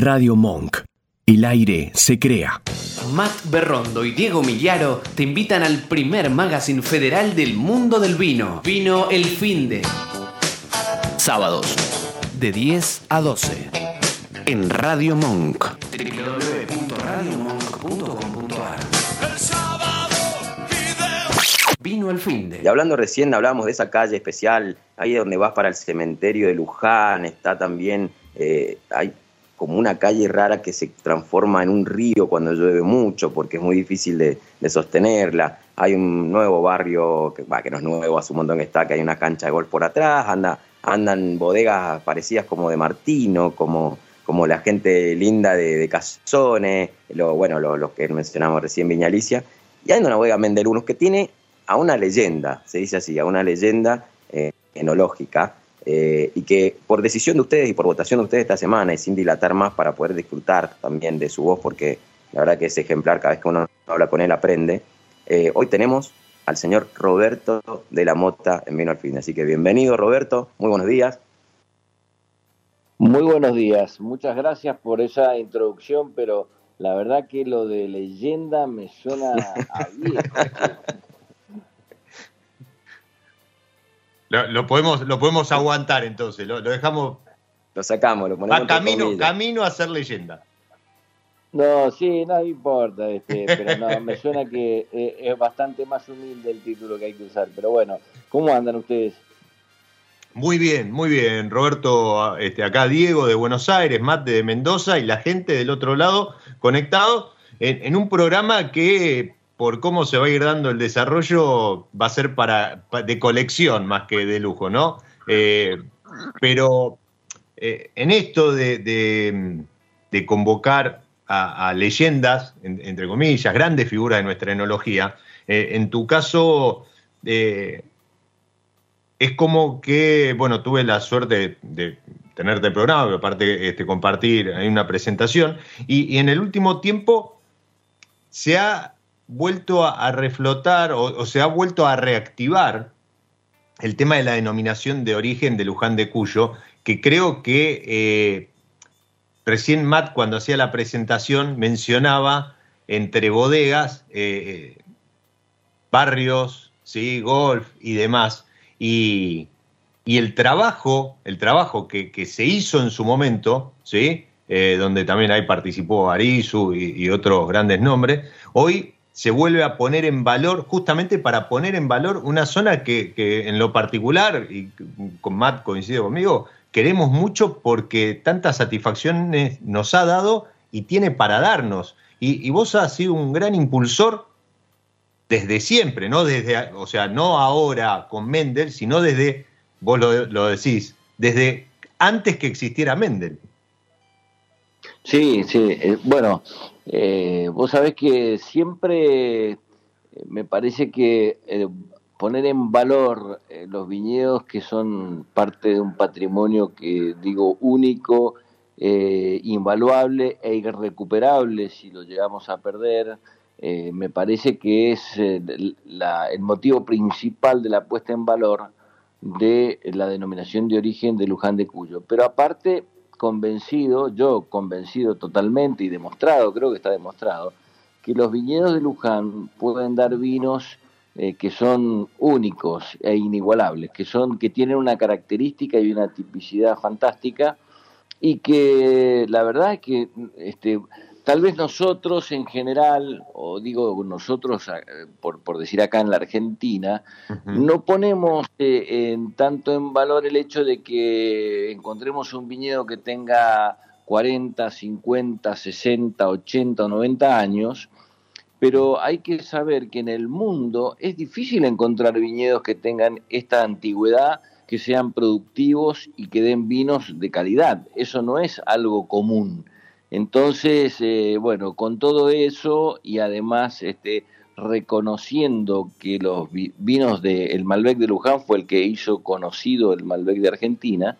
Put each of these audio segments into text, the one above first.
Radio Monk. El aire se crea. Matt Berrondo y Diego Millaro te invitan al primer magazine federal del mundo del vino. Vino El Finde. Sábados, de 10 a 12. En Radio Monk. www.radiomonk.com.ar Vino El Finde. Y hablando recién, hablábamos de esa calle especial, ahí donde vas para el cementerio de Luján, está también, eh, hay como una calle rara que se transforma en un río cuando llueve mucho, porque es muy difícil de, sostenerla. Hay un nuevo barrio, que, que no es nuevo, hace un montón que está, que hay una cancha de golf por atrás, anda, andan bodegas parecidas como de Martino, como, como la gente linda de, de Cazones, bueno, los que mencionamos recién, Viñalicia, y hay una bodega Mendelunos que tiene a una leyenda, se dice así, a una leyenda eh, enológica, eh, y que por decisión de ustedes y por votación de ustedes esta semana y sin dilatar más para poder disfrutar también de su voz, porque la verdad que es ejemplar, cada vez que uno habla con él aprende, eh, hoy tenemos al señor Roberto de la Mota en Vino al Fin. Así que bienvenido Roberto, muy buenos días. Muy buenos días, muchas gracias por esa introducción, pero la verdad que lo de leyenda me suena a viejo. Lo, podemos, lo podemos aguantar entonces, lo, dejamos. Lo sacamos, lo ponemos. camino, camino a ser leyenda. No, sí, no importa, este, pero no, me suena que eh, es bastante más humilde el título que hay que usar. Pero bueno, ¿cómo andan ustedes? Muy bien, muy bien, Roberto. Este, acá Diego de Buenos Aires, Mate de Mendoza y la gente del otro lado conectado en un programa que por cómo se va a ir dando el desarrollo, va a ser para, de colección más que de lujo, ¿no? Eh, pero eh, en esto de, convocar a, leyendas, entre comillas, grandes figuras de nuestra enología, eh, en tu caso es como que, bueno, tuve la suerte de, tenerte el programa, aparte este, compartir, hay una presentación, y en el último tiempo se ha vuelto a, reflotar o, se ha vuelto a reactivar el tema de la denominación de origen de Luján de Cuyo, que creo que eh, recién Matt cuando hacía la presentación mencionaba entre bodegas, eh, barrios, ¿sí? golf y demás. Y, el trabajo, el trabajo que, se hizo en su momento, ¿sí? Eh, donde también ahí participó Arizu y, y otros grandes nombres, hoy se vuelve a poner en valor, justamente para poner en valor una zona que, en lo particular, y con Matt coincide conmigo, queremos mucho porque tantas satisfacciones nos ha dado y tiene para darnos. Y, vos has sido un gran impulsor desde siempre, ¿no? Desde, o sea, no ahora con Mendel, sino desde, vos lo, lo decís, desde antes que existiera Mendel. Sí, sí. Eh, bueno, eh, vos sabés que siempre eh, me parece que poner en valor los viñedos que son parte de un patrimonio que digo único, invaluable e irrecuperable si lo llegamos a perder, me parece que es el motivo principal de la puesta en valor de la denominación de origen de Luján de Cuyo. Pero aparte convencido, yo convencido totalmente y demostrado, creo que está demostrado, que los viñedos de Luján pueden dar vinos eh, que son únicos e inigualables, que son que tienen una característica y una tipicidad fantástica y que la verdad es que este tal vez nosotros en general, o digo nosotros eh, por, decir acá en la Argentina, no ponemos eh, en, tanto en valor el hecho de que encontremos un viñedo que tenga 40, 50, 60, 80 o 90 años, pero hay que saber que en el mundo es difícil encontrar viñedos que tengan esta antigüedad, que sean productivos y que den vinos de calidad. Eso no es algo común. Entonces, eh, bueno, con todo eso y además este, reconociendo que los vinos del Malbec de Luján fue el que hizo conocido el Malbec de Argentina,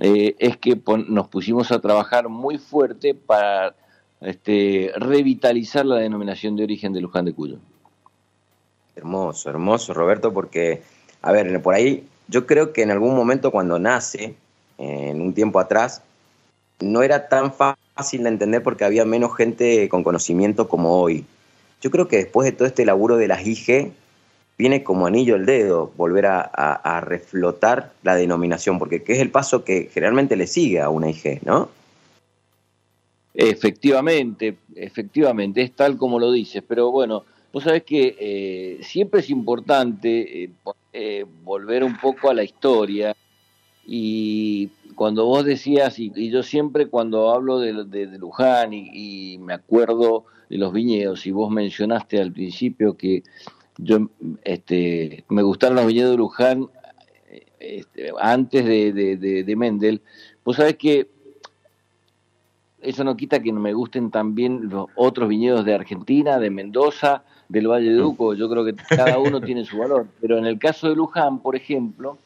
eh, es que nos pusimos a trabajar muy fuerte para este, revitalizar la denominación de origen de Luján de Cuyo. Hermoso, hermoso, Roberto, porque, a ver, por ahí yo creo que en algún momento cuando nace, en un tiempo atrás, no era tan fácil de entender porque había menos gente con conocimiento como hoy. Yo creo que después de todo este laburo de las IG, viene como anillo el dedo volver a, reflotar la denominación, porque es el paso que generalmente le sigue a una IG, ¿no? Efectivamente, efectivamente, es tal como lo dices, pero bueno, vos sabés que eh, siempre es importante eh, eh, volver un poco a la historia y cuando vos decías, y, yo siempre cuando hablo de, Luján y, me acuerdo de los viñedos, y vos mencionaste al principio que yo este, me gustaron los viñedos de Luján este, antes de, de, Mendel, vos sabés que eso no quita que no me gusten también los otros viñedos de Argentina, de Mendoza, del Valle de Duco, yo creo que cada uno tiene su valor, pero en el caso de Luján, por ejemplo,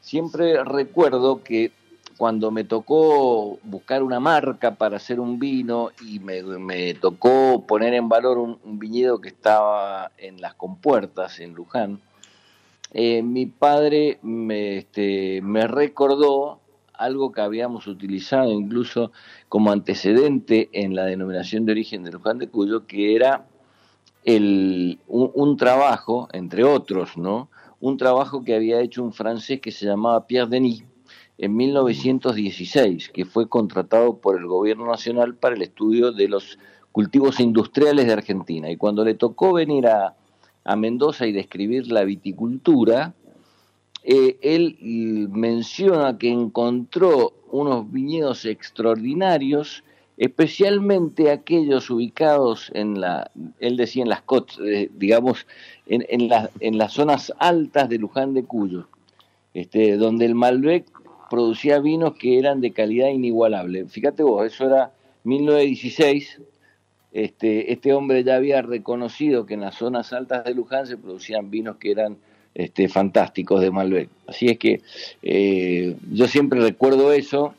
siempre recuerdo que cuando me tocó buscar una marca para hacer un vino y me, tocó poner en valor un, viñedo que estaba en las compuertas en Luján, eh, mi padre me, este, me recordó algo que habíamos utilizado incluso como antecedente en la denominación de origen de Luján de Cuyo, que era el, un, trabajo, entre otros, ¿no? Un trabajo que había hecho un francés que se llamaba Pierre Denis en 1916, que fue contratado por el gobierno nacional para el estudio de los cultivos industriales de Argentina. Y cuando le tocó venir a, a Mendoza y describir la viticultura, eh, él menciona que encontró unos viñedos extraordinarios, especialmente aquellos ubicados en la, él decía en las eh, digamos, en, en, en, las zonas altas de Luján de Cuyo, este, donde el Malbec producía vinos que eran de calidad inigualable. Fíjate vos, eso era 1916. Este, este hombre ya había reconocido que en las zonas altas de Luján se producían vinos que eran este, fantásticos de Malbec. Así es que eh, yo siempre recuerdo eso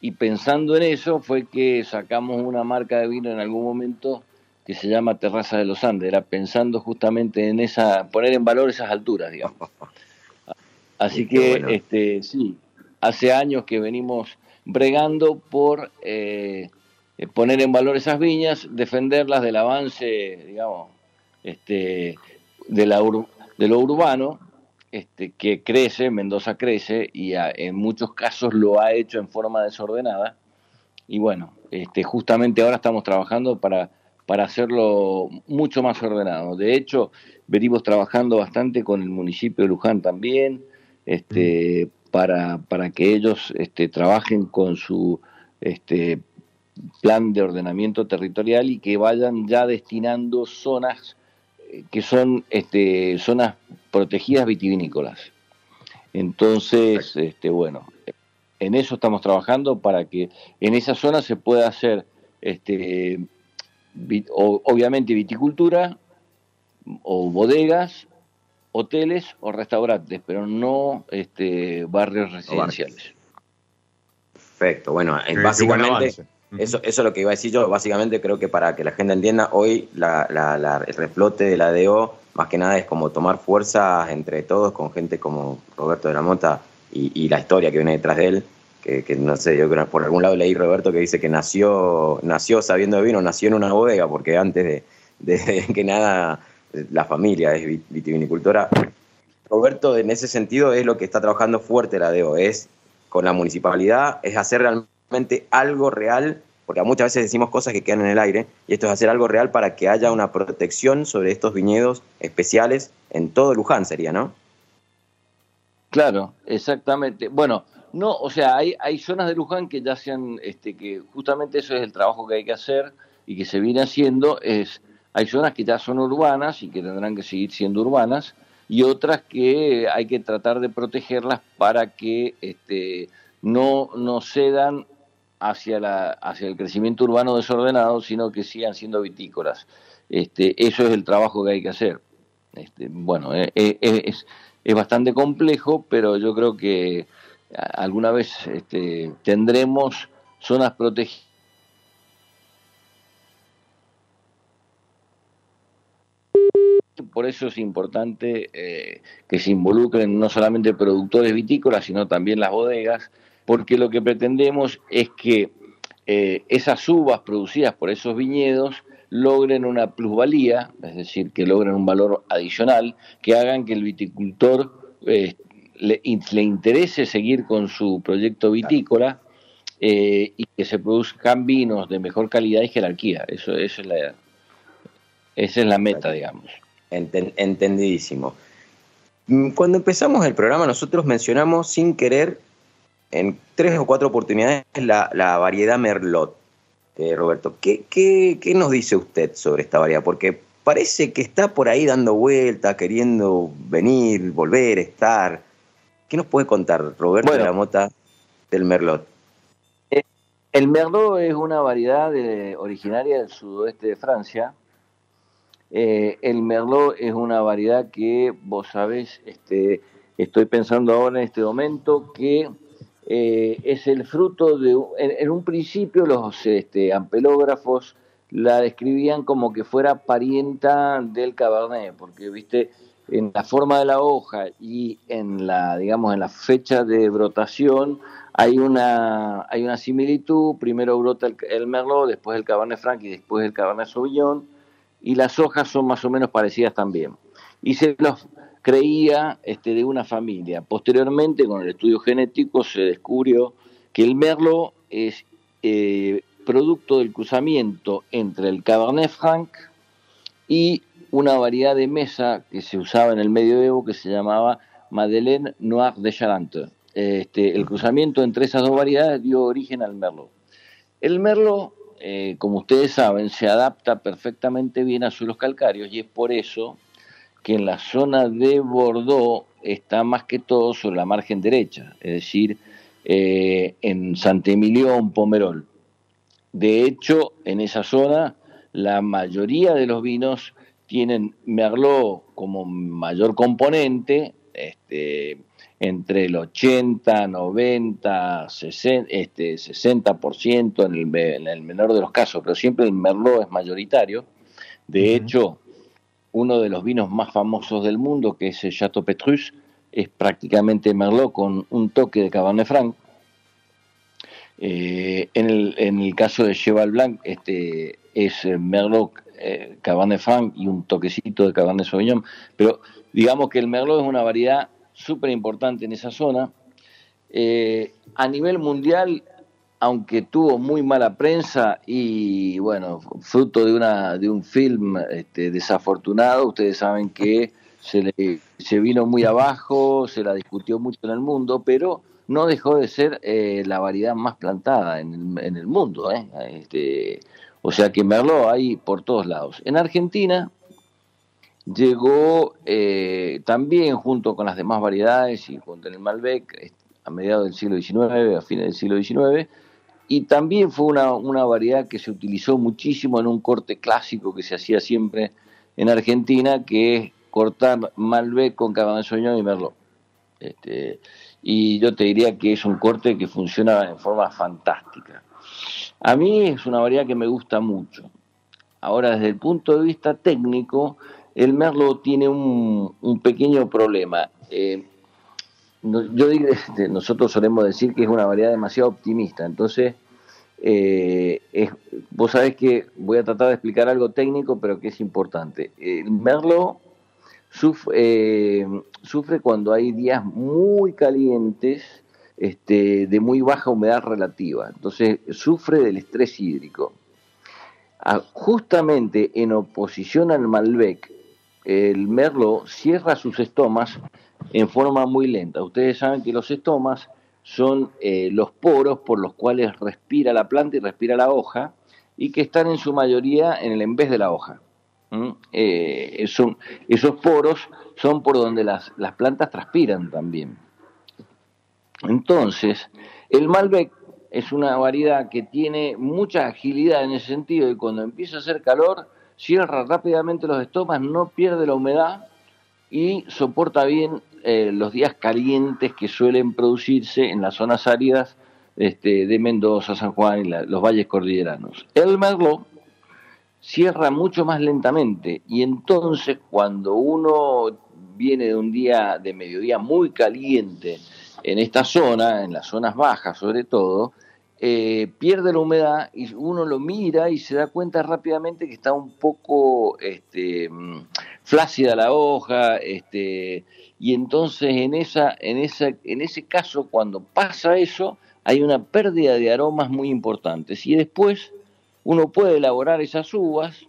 y pensando en eso fue que sacamos una marca de vino en algún momento que se llama Terraza de los Andes, era pensando justamente en esa, poner en valor esas alturas, digamos. Así que, este, sí, hace años que venimos bregando por eh, poner en valor esas viñas, defenderlas del avance, digamos, este, de la, de lo urbano, este, que crece, Mendoza crece y en muchos casos lo ha hecho en forma desordenada. Y bueno, este, justamente ahora estamos trabajando para, para hacerlo mucho más ordenado. De hecho, venimos trabajando bastante con el municipio de Luján también, este, para, para que ellos este, trabajen con su este, plan de ordenamiento territorial y que vayan ya destinando zonas que son este, zonas protegidas vitivinícolas. Entonces, este, bueno, en eso estamos trabajando para que en esa zona se pueda hacer, este, obviamente, viticultura o bodegas, hoteles o restaurantes, pero no este, barrios residenciales. Perfecto, bueno, básicamente eso, eso es lo que iba a decir yo. Básicamente creo que para que la gente entienda, hoy la, el reflote de la DO más que nada es como tomar fuerza entre todos con gente como Roberto de la Mota y, la historia que viene detrás de él. Que, no sé, yo por algún lado leí Roberto que dice que nació, nació sabiendo de vino, nació en una bodega, porque antes de, que nada la familia es vitivinicultora. Roberto, en ese sentido, es lo que está trabajando fuerte la DO, es con la municipalidad, es hacer realmente algo real porque muchas veces decimos cosas que quedan en el aire, y esto es hacer algo real para que haya una protección sobre estos viñedos especiales en todo Luján, sería, ¿no? Claro, exactamente. Bueno, no, o sea, hay, hay zonas de Luján que ya sean, este, que justamente eso es el trabajo que hay que hacer y que se viene haciendo, es, hay zonas que ya son urbanas y que tendrán que seguir siendo urbanas, y otras que hay que tratar de protegerlas para que este, no, no cedan hacia, la, hacia el crecimiento urbano desordenado, sino que sigan siendo vitícolas. Este, eso es el trabajo que hay que hacer. Este, bueno, eh, eh, es, es, bastante complejo, pero yo creo que alguna vez este, tendremos zonas protegidas. Por eso es importante eh, que se involucren no solamente productores vitícolas, sino también las bodegas, porque lo que pretendemos es que eh, esas uvas producidas por esos viñedos logren una plusvalía, es decir, que logren un valor adicional, que hagan que el viticultor eh, le, interese seguir con su proyecto vitícola y que se produzcan vinos de mejor calidad y jerarquía. Eso, eso es la, esa es la meta, digamos. Entendidísimo. Mm, cuando empezamos el programa nosotros mencionamos sin querer en tres o cuatro oportunidades la, la variedad Merlot. Eh, Roberto, ¿qué, ¿qué, qué, nos dice usted sobre esta variedad? Porque parece que está por ahí dando vueltas, queriendo venir, volver, estar. ¿Qué nos puede contar Roberto de la Mota del Merlot? Eh, el Merlot es una variedad originaria del sudoeste de Francia. Eh, el Merlot es una variedad que, vos sabés, este, estoy pensando ahora en este momento que eh, es el fruto de, en, un principio los este, ampelógrafos la describían como que fuera parienta del cabernet, porque viste, en la forma de la hoja y en la, digamos, en la fecha de brotación hay una, hay una similitud, primero brota el, merlot, después el cabernet franc y después el cabernet sauvignon, y las hojas son más o menos parecidas también. Y se los creía este, de una familia. Posteriormente, con el estudio genético, se descubrió que el merlo es eh, producto del cruzamiento entre el Cabernet Franc y una variedad de mesa que se usaba en el medioevo que se llamaba Madeleine Noir de Charente. Este, el cruzamiento entre esas dos variedades dio origen al merlot. El merlot, eh, como ustedes saben, se adapta perfectamente bien a suelos calcáreos y es por eso que en la zona de Bordeaux está más que todo sobre la margen derecha, es decir, eh, en Saint-Emilion, Pomerol. De hecho, en esa zona, la mayoría de los vinos tienen Merlot como mayor componente, este, entre el 80, 90, 60, este, 60% en el, en el menor de los casos, pero siempre el Merlot es mayoritario. De hecho, uno de los vinos más famosos del mundo, que es el Chateau Petrus, es prácticamente Merlot con un toque de Cabernet Franc. Eh, en, el, caso de Cheval Blanc, este es Merlot eh, Cabernet Franc y un toquecito de Cabernet Sauvignon, pero digamos que el Merlot es una variedad súper importante en esa zona. Eh, a nivel mundial aunque tuvo muy mala prensa y bueno, fruto de una de un film este, desafortunado, ustedes saben que se le se vino muy abajo, se la discutió mucho en el mundo, pero no dejó de ser eh, la variedad más plantada en el, mundo, ¿eh? este, o sea que Merlot hay por todos lados. En Argentina llegó eh, también junto con las demás variedades y junto en el Malbec a mediados del siglo XIX, a fines del siglo XIX, y también fue una, una, variedad que se utilizó muchísimo en un corte clásico que se hacía siempre en Argentina, que es cortar Malbec con Cabernet Sauvignon y Merlot. Este, y yo te diría que es un corte que funciona en forma fantástica. A mí es una variedad que me gusta mucho. Ahora, desde el punto de vista técnico, el Merlot tiene un, pequeño problema. Eh, yo digo, este, nosotros solemos decir que es una variedad demasiado optimista, entonces eh, vos sabés que voy a tratar de explicar algo técnico, pero que es importante. El Merlot eh, sufre, cuando hay días muy calientes, este, de muy baja humedad relativa, entonces sufre del estrés hídrico. Ah, justamente en oposición al Malbec, el Merlot cierra sus estomas en forma muy lenta. Ustedes saben que los estomas son eh, los poros por los cuales respira la planta y respira la hoja y que están en su mayoría en el en vez de la hoja. Eh, esos poros son por donde las, las plantas transpiran también. Entonces, el Malbec es una variedad que tiene mucha agilidad en ese sentido y cuando empieza a hacer calor cierra rápidamente los estomas, no pierde la humedad y soporta bien eh, los días calientes que suelen producirse en las zonas áridas este, de Mendoza, San Juan y los valles cordilleranos. El Merlot cierra mucho más lentamente y entonces cuando uno viene de un día de mediodía muy caliente en esta zona, en las zonas bajas sobre todo, eh, pierde la humedad y uno lo mira y se da cuenta rápidamente que está un poco este, mm, flácida la hoja, este, y entonces en, esa, en, esa, en ese caso, cuando pasa eso, hay una pérdida de aromas muy importantes. Y después uno puede elaborar esas uvas,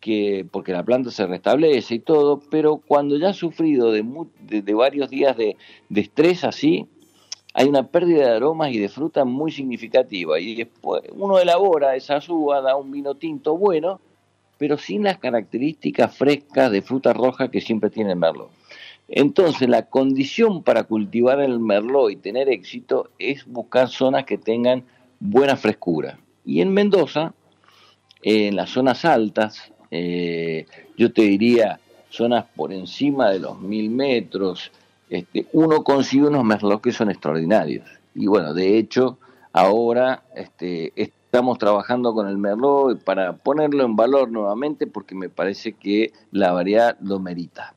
que, porque la planta se restablece y todo, pero cuando ya ha sufrido de, de, varios días de, de estrés así, hay una pérdida de aromas y de fruta muy significativa. Y después uno elabora esa uvas, da un vino tinto bueno, pero sin las características frescas de fruta roja que siempre tiene el merlot. Entonces, la condición para cultivar el merlot y tener éxito es buscar zonas que tengan buena frescura. Y en Mendoza, en las zonas altas, eh, yo te diría zonas por encima de los mil metros, este, uno consigue unos merlots que son extraordinarios. Y bueno, de hecho, ahora este, estamos trabajando con el merlot para ponerlo en valor nuevamente porque me parece que la variedad lo merita.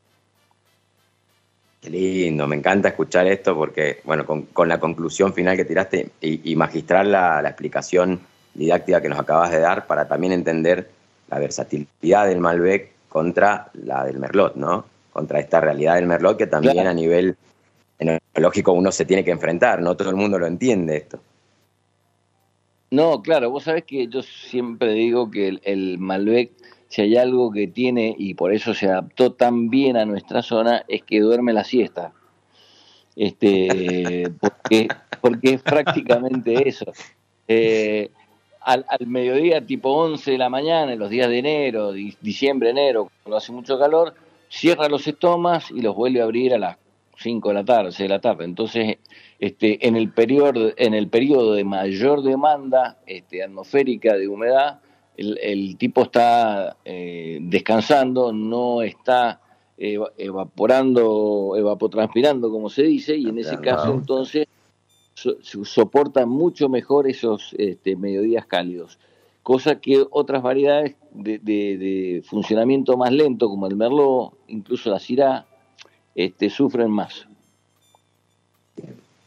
Qué lindo, me encanta escuchar esto porque, bueno, con, la conclusión final que tiraste y, magistrar la, explicación didáctica que nos acabas de dar para también entender la versatilidad del Malbec contra la del Merlot, ¿no? Contra esta realidad del Merlot que también a nivel enológico uno se tiene que enfrentar, no todo el mundo lo entiende esto. No, claro, vos sabés que yo siempre digo que el, Malbec, si hay algo que tiene, y por eso se adaptó tan bien a nuestra zona, es que duerme la siesta. Este, porque, porque es prácticamente eso. Eh, al, al, mediodía, tipo 11 de la mañana, en los días de enero, diciembre, enero, cuando hace mucho calor, cierra los estomas y los vuelve a abrir a las 5 de la tarde, 6 de la tarde. Entonces, este, en, el periodo, en el periodo de mayor demanda este, atmosférica de humedad, el, tipo está eh, descansando, no está evaporando, evapotranspirando, como se dice, y en ese caso entonces soporta mucho mejor esos este, mediodías cálidos cosa que otras variedades de, funcionamiento más lento, como el Merlot, incluso la Syrah, este, sufren más.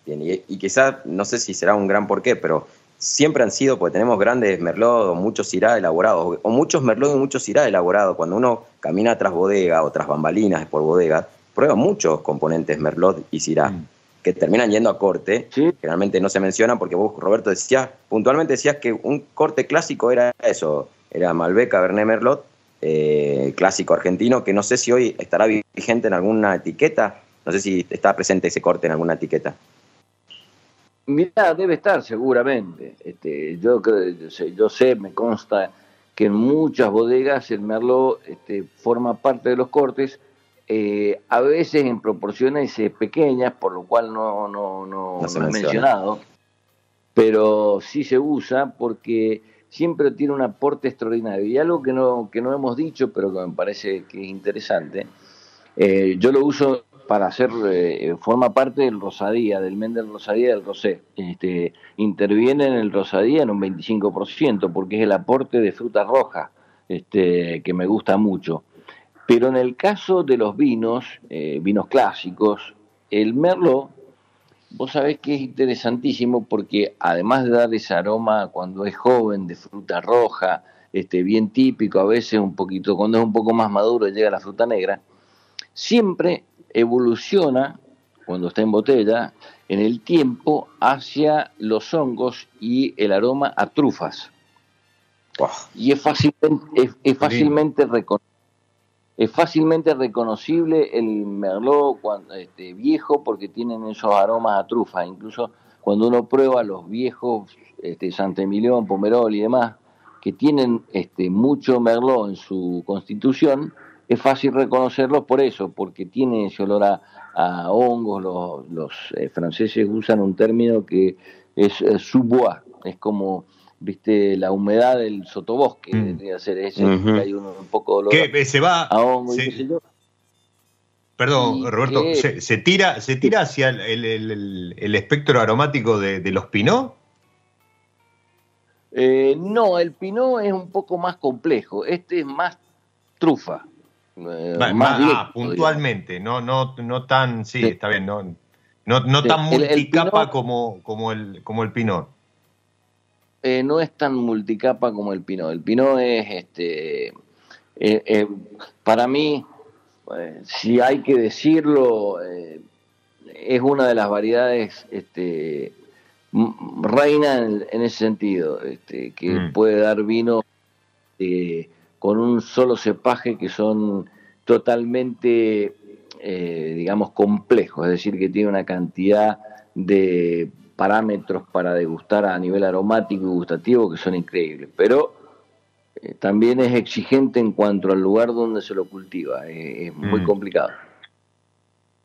Bien, y, y quizá, no sé si será un gran porqué, pero siempre han sido, porque tenemos grandes Merlot o muchos Syrah elaborados, o muchos Merlot y muchos Syrah elaborados. Cuando uno camina tras bodega o tras bambalinas por bodega, prueba muchos componentes Merlot y Syrah. Mm que terminan yendo a corte, generalmente no se mencionan porque vos, Roberto, decías, puntualmente decías que un corte clásico era eso, era Malbec, Cabernet Merlot, eh, clásico argentino, que no sé si hoy estará vigente en alguna etiqueta, no sé si está presente ese corte en alguna etiqueta. Mira, debe estar seguramente. Este, yo, yo sé, me consta que en muchas bodegas el Merlot este, forma parte de los cortes, eh, a veces en proporciones eh, pequeñas, por lo cual no, no, no, he mencionado, pero sí se usa porque siempre tiene un aporte extraordinario. Y algo que no, que no hemos dicho, pero que me parece que es interesante, eh, yo lo uso para hacer, forma parte del rosadía, del Mendel rosadía del rosé. Este, interviene en el rosadía en un 25%, porque es el aporte de fruta roja, este, que me gusta mucho. Pero en el caso de los vinos, eh, vinos clásicos, el merlot, vos sabés que es interesantísimo porque además de dar ese aroma cuando es joven, de fruta roja, este, bien típico, a veces un poquito, cuando es un poco más maduro llega la fruta negra, siempre evoluciona, cuando está en botella, en el tiempo hacia los hongos y el aroma a trufas. Y es fácilmente, es fácilmente reconocible es fácilmente reconocible el merlot cuando, este, viejo porque tienen esos aromas a trufa. Incluso cuando uno prueba los viejos este, Santemilión, Pomerol y demás, que tienen este, mucho merlot en su constitución, es fácil reconocerlos por eso, porque tiene ese olor a, hongos. Los, los eh, franceses usan un término que es, sous es como viste la humedad del sotobosque mm. tendría ser ese que hay un, poco de olor ¿Qué, se va a perdón Roberto se, tira se tira hacia el, espectro aromático de, los pinot eh, no el pinot es un poco más complejo. Este es más trufa. Eh, más, ah, puntualmente no no no tan sí, está bien no no, no tan multicapa como como el como el pinot eh, no es tan multicapa como el Pinot. El Pinot es, este, eh, para mí, si hay que decirlo, es una de las variedades este, reina en, ese sentido, este, que mm. puede dar vino con un solo cepaje que son totalmente, digamos, complejos, es decir, que tiene una cantidad de parámetros para degustar a nivel aromático y gustativo que son increíbles, pero eh, también es exigente en cuanto al lugar donde se lo cultiva, es muy mm. complicado.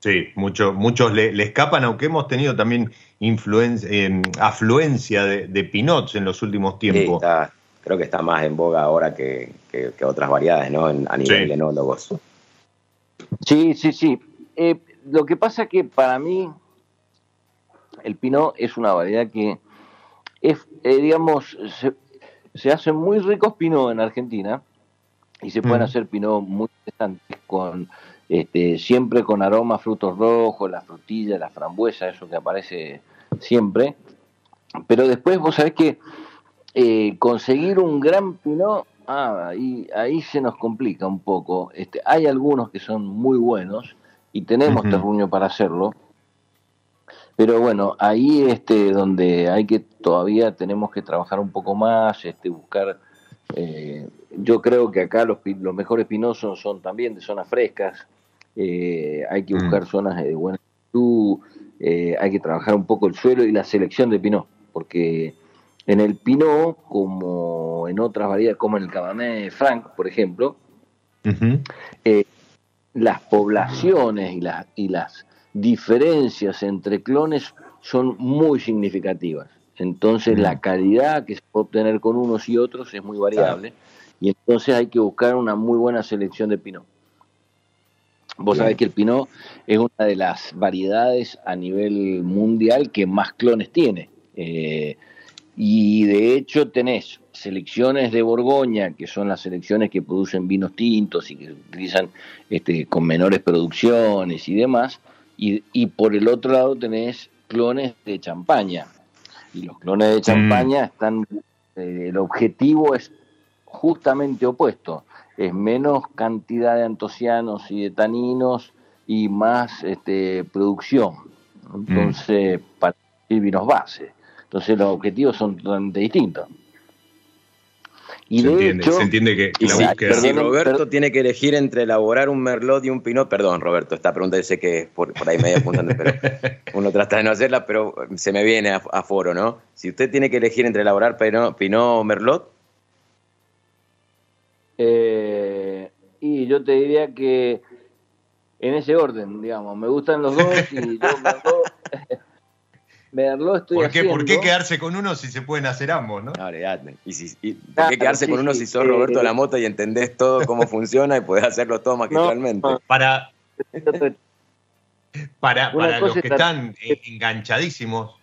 Sí, muchos muchos le, escapan, aunque hemos tenido también influencia, eh, afluencia de, pinots en los últimos tiempos. creo que está más en boga ahora que, otras variedades, ¿no? a nivel de enólogos. Sí, sí, sí. Eh, lo que pasa que para mí el Pinot es una variedad que es, eh, digamos, se, hacen muy ricos Pinot en Argentina y se pueden hacer Pinot muy interesantes con este, siempre con aroma frutos rojos, la frutilla, la frambuesa, eso que aparece siempre. Pero después vos sabés que eh, conseguir un gran Pinot, ah, ahí, ahí se nos complica un poco. Este, hay algunos que son muy buenos y tenemos terruño para hacerlo, pero bueno, ahí este donde hay que todavía tenemos que trabajar un poco más, este buscar eh, yo creo que acá los, los mejores pinosos son también de zonas frescas, eh, hay que mm. buscar zonas de buena altitud, eh, hay que trabajar un poco el suelo y la selección de pinot, porque en el pinot, como en otras variedades, como en el Cabernet Franc, por ejemplo, las poblaciones y las, y las diferencias entre clones son muy significativas. Entonces la calidad que se puede obtener con unos y otros es muy variable y entonces hay que buscar una muy buena selección de pinot. Vos sabés que el pinot es una de las variedades a nivel mundial que más clones tiene. Eh, y de hecho tenés selecciones de Borgoña, que son las selecciones que producen vinos tintos y que se utilizan este, con menores producciones y demás, y, por el otro lado tenés clones de champaña. Y los clones de champaña mm. están, eh, el objetivo es justamente opuesto, es menos cantidad de antocianos y de taninos y más este, producción. Entonces, mm. para vinos base. Entonces los objetivos son totalmente distintos. Y se, entiende, se entiende que la Si Roberto tiene que elegir entre elaborar un merlot y un pinot, perdón, Roberto, esta pregunta yo sé que es por, ahí medio apuntando, pero uno trata de no hacerla, pero se me viene a, foro, ¿no? Si usted tiene que elegir entre elaborar pinot, pinot o merlot. Eh, y yo te diría que en ese orden, digamos, me gustan los dos y yo merlot. ¿Por qué, ¿Por qué quedarse con uno si se pueden hacer ambos, no? no ¿Y, si, ¿Por qué quedarse con uno si sos Roberto La Mota y entendés todo cómo funciona y podés hacerlo todo magistralmente? Para, para, para los que están enganchadísimos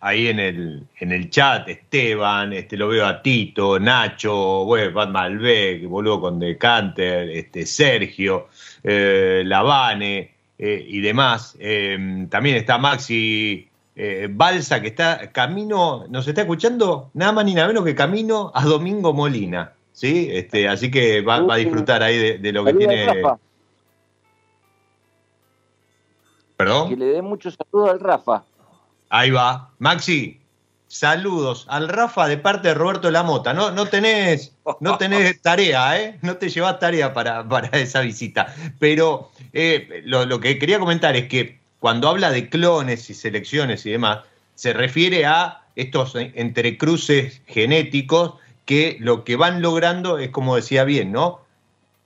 ahí en el, en el chat, Esteban, este, lo veo a Tito, Nacho, bueno, Bat Malbec, boludo con Decanter, este, Sergio, eh, Lavane eh, y demás. Eh, también está Maxi eh, Balsa, que está camino, nos está escuchando nada más ni nada menos que camino a Domingo Molina. ¿sí? Este, así que va, a disfrutar ahí de, lo que tiene. ¿Perdón? Que le dé mucho saludo al Rafa. Ahí va. Maxi, saludos al Rafa de parte de Roberto Lamota. No, no, tenés, no tenés tarea, ¿eh? No te llevas tarea para, para esa visita. Pero eh, lo, lo que quería comentar es que cuando habla de clones y selecciones y demás, se refiere a estos entrecruces genéticos que lo que van logrando es, como decía bien, ¿no?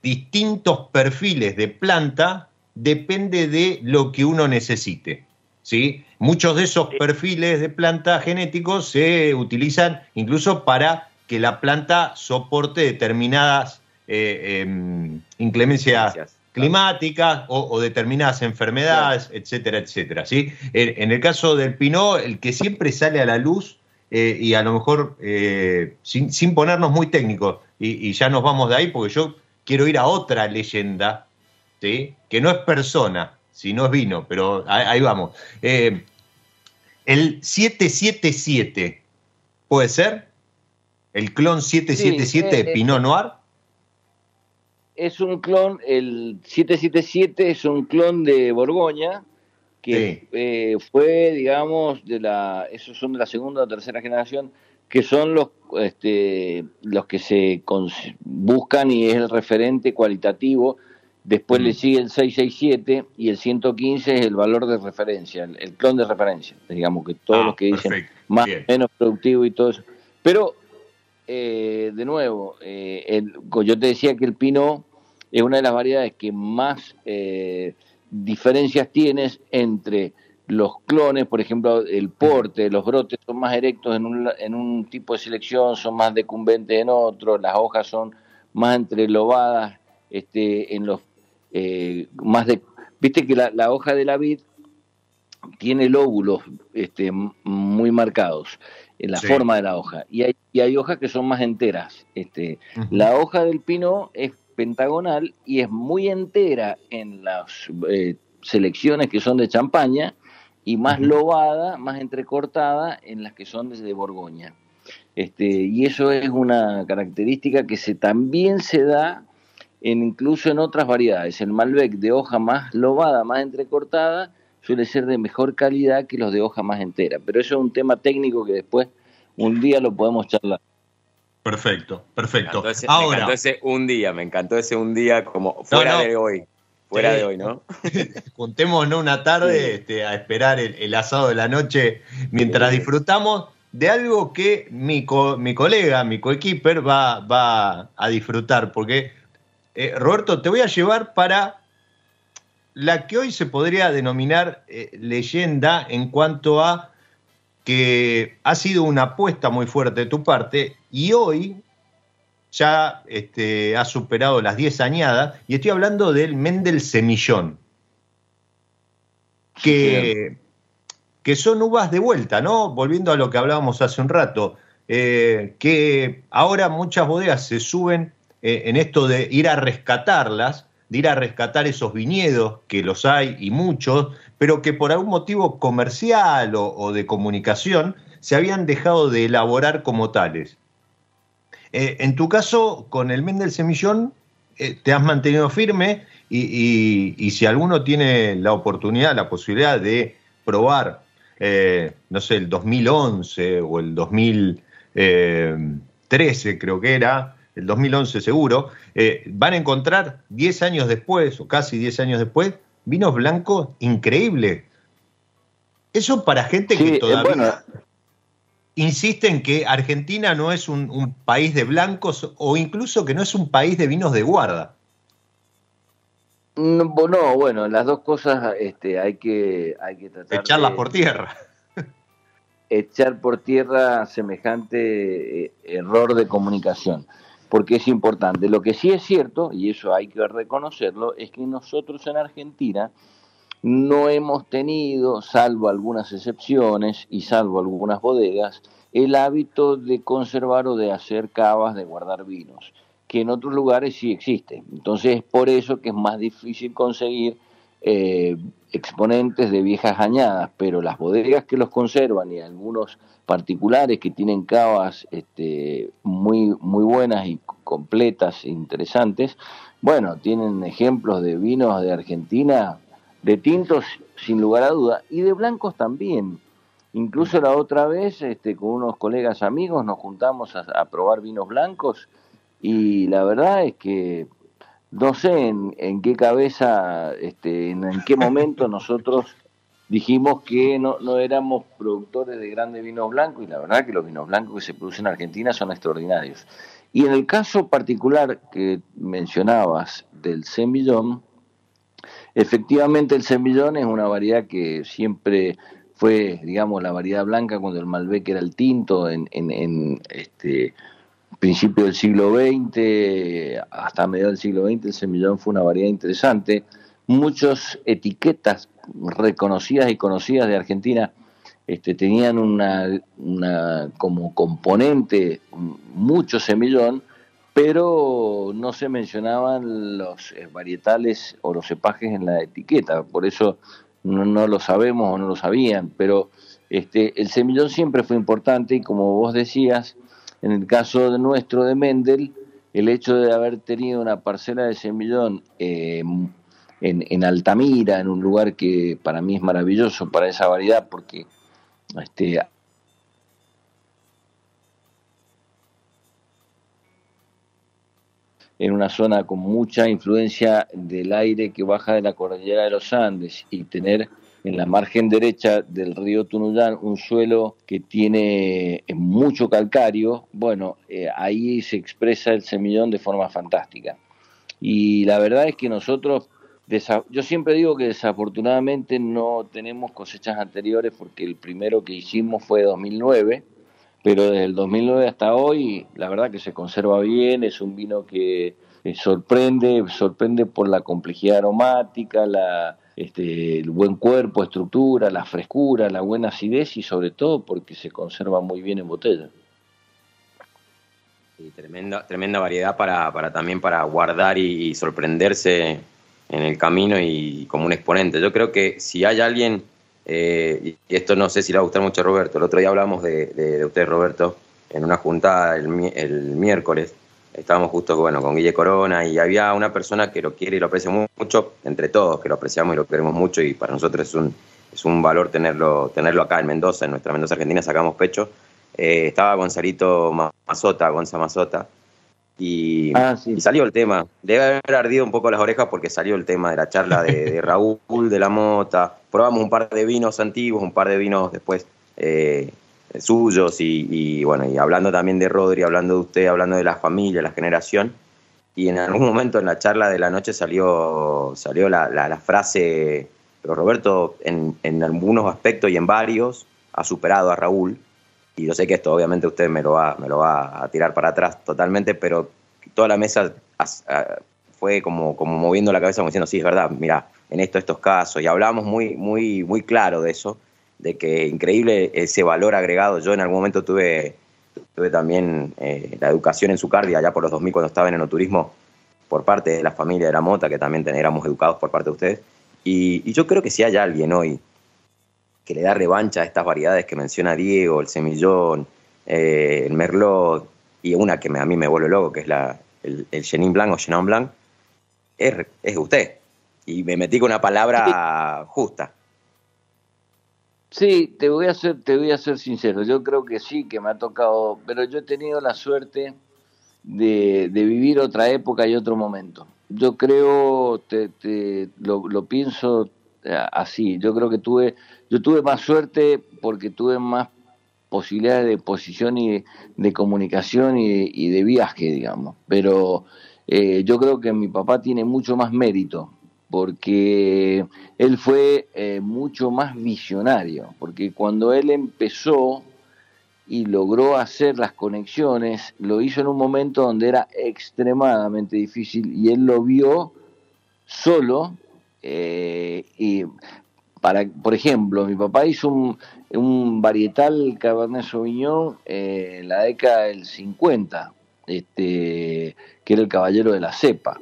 Distintos perfiles de planta depende de lo que uno necesite. ¿sí? Muchos de esos perfiles de planta genéticos se utilizan incluso para que la planta soporte determinadas eh, em, inclemencias climáticas o, determinadas enfermedades, etcétera, etcétera. ¿sí? En, el caso del Pinot, el que siempre sale a la luz, eh, y a lo mejor eh, sin, ponernos muy técnicos, y, ya nos vamos de ahí porque yo quiero ir a otra leyenda, ¿sí? que no es persona, sino es vino, pero ahí, vamos. Eh, el 777, ¿puede ser? el clon 777 Sí, Pinot Noir. Es un clon, el 777 es un clon de Borgoña, que Sí. eh, fue, digamos, de la, esos son de la segunda o tercera generación, que son los, este, los que se buscan y es el referente cualitativo. Después Mm. le sigue el 667 y el 115 es el valor de referencia, el, el clon de referencia, digamos que todos Ah, los que dicen perfecto, más bien. menos productivo y todo eso. Pero, eh, de nuevo, eh, el- yo te decía que el Pinot es una de las variedades que más eh, diferencias tienes entre los clones, por ejemplo, el porte, los brotes son más erectos en un, en un tipo de selección, son más decumbentes en otro, las hojas son más entrelobadas este, en los eh, más de... Viste que la, la hoja de la vid tiene lóbulos este, muy marcados en la Sí. forma de la hoja y hay, y hay hojas que son más enteras. Este, la hoja del pino es pentagonal y es muy entera en las eh, selecciones que son de champaña y más lobada, más entrecortada en las que son desde Borgoña. Este, y eso es una característica que se, también se da en, incluso en otras variedades. El Malbec de hoja más lobada, más entrecortada, suele ser de mejor calidad que los de hoja más entera. Pero eso es un tema técnico que después un día lo podemos charlar. Perfecto, Me perfecto. ese, me Ahora, encantó ese un día, me encantó ese un día como fuera no. de hoy. Fuera Sí. de hoy, ¿no? juntémonos una tarde este, a esperar el, el asado de la noche mientras Sí. disfrutamos de algo que mi, co- mi colega, mi coequiper va, va a disfrutar. Porque, eh, Roberto, te voy a llevar para la que hoy se podría denominar eh, leyenda en cuanto a que ha sido una apuesta muy fuerte de tu parte y hoy ya este, ha superado las 10 añadas y estoy hablando del Mendel Semillón que, que son uvas de vuelta, ¿no? Volviendo a lo que hablábamos hace un rato, eh, que ahora muchas bodegas se suben eh, en esto de ir a rescatarlas, de ir a rescatar esos viñedos, que los hay y muchos, pero que por algún motivo comercial o, de comunicación se habían dejado de elaborar como tales. Eh, en tu caso, con el Mendel Semillón, eh, te has mantenido firme y si alguno tiene la oportunidad, la posibilidad de probar, eh, no sé, el 2011 o el 2013 creo que era, el 2011 seguro, eh, van a encontrar 10 años después o casi 10 años después vinos blancos increíbles. Eso para gente Sí, que eh, todavía bueno. insiste en que Argentina no es un, un país de blancos o incluso que no es un país de vinos de guarda. No, bo- no, bueno, las dos cosas este, hay que hay que tratar Echarlas de por tierra. echar por tierra semejante eh, error de comunicación, porque es importante. Lo que sí es cierto, y eso hay que reconocerlo, es que nosotros en Argentina no hemos tenido, salvo algunas excepciones y salvo algunas bodegas, el hábito de conservar o de hacer cavas, de guardar vinos, que en otros lugares sí existe. Entonces es por eso que es más difícil conseguir eh, exponentes de viejas añadas, pero las bodegas que los conservan y algunos particulares que tienen cavas este, muy, muy buenas y completas e interesantes, bueno, tienen ejemplos de vinos de Argentina, de tintos sin lugar a duda, y de blancos también. Incluso la otra vez, este, con unos colegas amigos, nos juntamos a, a probar vinos blancos y la verdad es que no sé en, en qué cabeza, este, en, en qué momento nosotros dijimos que no, no éramos productores de grandes vinos blancos y la verdad que los vinos blancos que se producen en Argentina son extraordinarios. Y en el caso particular que mencionabas del semillón, efectivamente el semillón es una variedad que siempre fue, digamos, la variedad blanca cuando el Malbec era el tinto en, en, en este principio del siglo XX hasta mediados del siglo XX el semillón fue una variedad interesante. Muchas etiquetas reconocidas y conocidas de Argentina este, tenían una, una como componente mucho semillón, pero no se mencionaban los eh, varietales o los cepajes en la etiqueta, por eso no, no lo sabemos o no lo sabían, pero este, el semillón siempre fue importante y como vos decías, En el caso de nuestro de Mendel, el hecho de haber tenido una parcela de semillón eh, en, en, Altamira, en un lugar que para mí es maravilloso para esa variedad, porque este, en una zona con mucha influencia del aire que baja de la cordillera de los Andes y tener en la margen derecha del río Tunuyán un suelo que tiene eh, mucho calcario, bueno, eh, ahí se expresa el semillón de forma fantástica. Y la verdad es que nosotros, yo siempre digo que desafortunadamente no tenemos cosechas anteriores porque el primero que hicimos fue 2009, pero desde el 2009 hasta hoy, la verdad que se conserva bien, es un vino que eh, sorprende, sorprende por la complejidad aromática, la, este, el buen cuerpo, estructura, la frescura, la buena acidez y sobre todo porque se conserva muy bien en botella. Y tremenda, tremenda variedad para, para también para guardar y, sorprenderse en el camino y como un exponente. Yo creo que si hay alguien eh, y esto no sé si le va a gustar mucho a Roberto. El otro día hablamos de, usted, Roberto, en una juntada el, miércoles. Estábamos justo bueno, con Guille Corona y había una persona que lo quiere y lo aprecia mucho, entre todos, que lo apreciamos y lo queremos mucho y para nosotros es un, es un valor tenerlo, tenerlo acá en Mendoza, en nuestra Mendoza Argentina, sacamos pecho. Eh, estaba Gonzalito Mazota, Gonza Mazota, Ah, y, salió el tema. Debe haber ardido un poco las orejas porque salió el tema de la charla de, Raúl, de la Mota. Probamos un par de vinos antiguos, un par de vinos después eh, suyos y, bueno, y hablando también de Rodri, hablando de usted, hablando de la familia, la generación. Y en algún momento en la charla de la noche salió, salió la, frase, pero Roberto en, en algunos aspectos y en varios ha superado a Raúl y yo sé que esto obviamente usted me lo va, me lo va a tirar para atrás totalmente, pero toda la mesa fue como, como moviendo la cabeza como diciendo, sí, es verdad, mira, en esto, estos casos, y hablamos muy, muy, muy claro de eso, de que increíble ese valor agregado. Yo en algún momento tuve, tuve también eh, la educación en su cardia, allá por los 2000 cuando estaba en enoturismo, por parte de la familia de la Mota, que también éramos educados por parte de ustedes. Y, y yo creo que si hay alguien hoy que le da revancha a estas variedades que menciona Diego, el semillón, eh, el merlot y una que a mí me vuelve loco, que es la, el, el Chenin Blanc o Chenin Blanc, es, es usted. Y me metí con una palabra justa. Sí, te voy a ser, te voy a ser sincero. Yo creo que sí, que me ha tocado, pero yo he tenido la suerte de, de vivir otra época y otro momento. Yo creo, te, te, lo, lo pienso eh, así. Yo creo que tuve, yo tuve más suerte porque tuve más posibilidades de posición y de, comunicación y de, viaje, digamos. Pero eh, yo creo que mi papá tiene mucho más mérito porque él fue eh, mucho más visionario, porque cuando él empezó y logró hacer las conexiones, lo hizo en un momento donde era extremadamente difícil y él lo vio solo eh, y para, por ejemplo, mi papá hizo un, un varietal Cabernet Sauvignon eh, en la década del 50, este, que era el caballero de la cepa.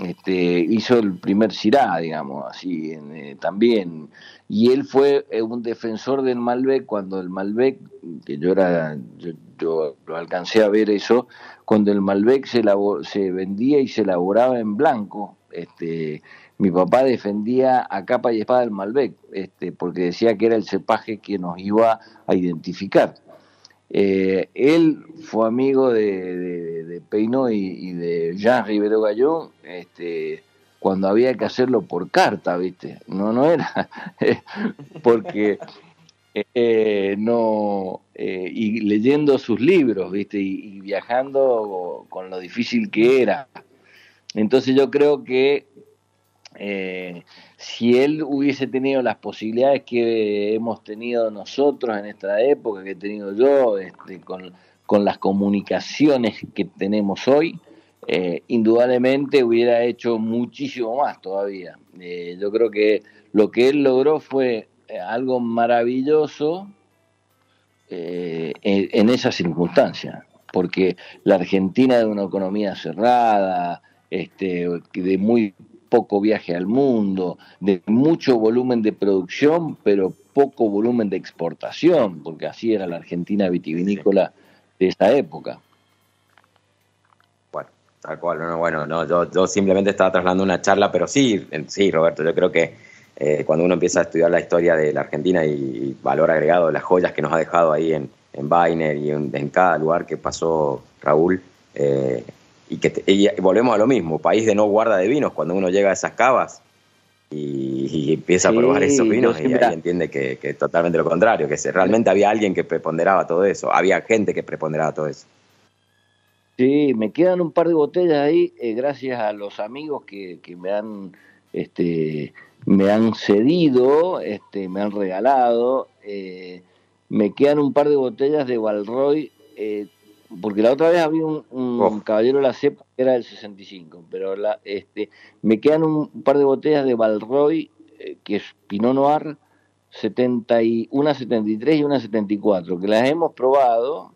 Este, hizo el primer Syrah, digamos, así eh, también. Y él fue un defensor del Malbec cuando el Malbec, que yo era, yo, lo alcancé a ver eso, cuando el Malbec se, se vendía y se elaboraba en blanco, este, mi papá defendía a capa y espada el Malbec, este, porque decía que era el cepaje que nos iba a identificar. Eh, él fue amigo de, de, y, de Jean Rivero Gallón este, cuando había que hacerlo por carta, ¿viste? No, no era, porque eh, no, eh, y leyendo sus libros, ¿viste? Y, y viajando con lo difícil que era. Entonces yo creo que eh, si él hubiese tenido las posibilidades que hemos tenido nosotros en esta época, que he tenido yo, este, con, las comunicaciones que tenemos hoy, eh, indudablemente hubiera hecho muchísimo más todavía. Eh, yo creo que lo que él logró fue algo maravilloso en, en esa circunstancia, porque la Argentina de una economía cerrada, este, de muy poco viaje al mundo, de mucho volumen de producción, pero poco volumen de exportación, porque así era la Argentina vitivinícola esa época. Bueno, tal cual, no, bueno, no, yo, yo simplemente estaba trasladando una charla, pero sí, sí, Roberto, yo creo que eh, cuando uno empieza a estudiar la historia de la Argentina y, valor agregado de las joyas que nos ha dejado ahí en, en y en, cada lugar que pasó Raúl, eh, y que volvemos a lo mismo, país de no guarda de vinos, cuando uno llega a esas cavas y, empieza a probar esos vinos y ahí entiende que, que, totalmente lo contrario, que realmente había alguien que preponderaba todo eso, había gente que preponderaba todo eso. Sí, me quedan un par de botellas ahí, eh, gracias a los amigos que, que me han este, me han cedido, este, me han regalado, eh, me quedan un par de botellas de Valroy, eh, porque la otra vez había un, oh. caballero de la cepa que era del 65, pero la, este, me quedan un par de botellas de Valroy, eh, que es Pinot Noir, 70 y, una 73 y una 74, que las hemos probado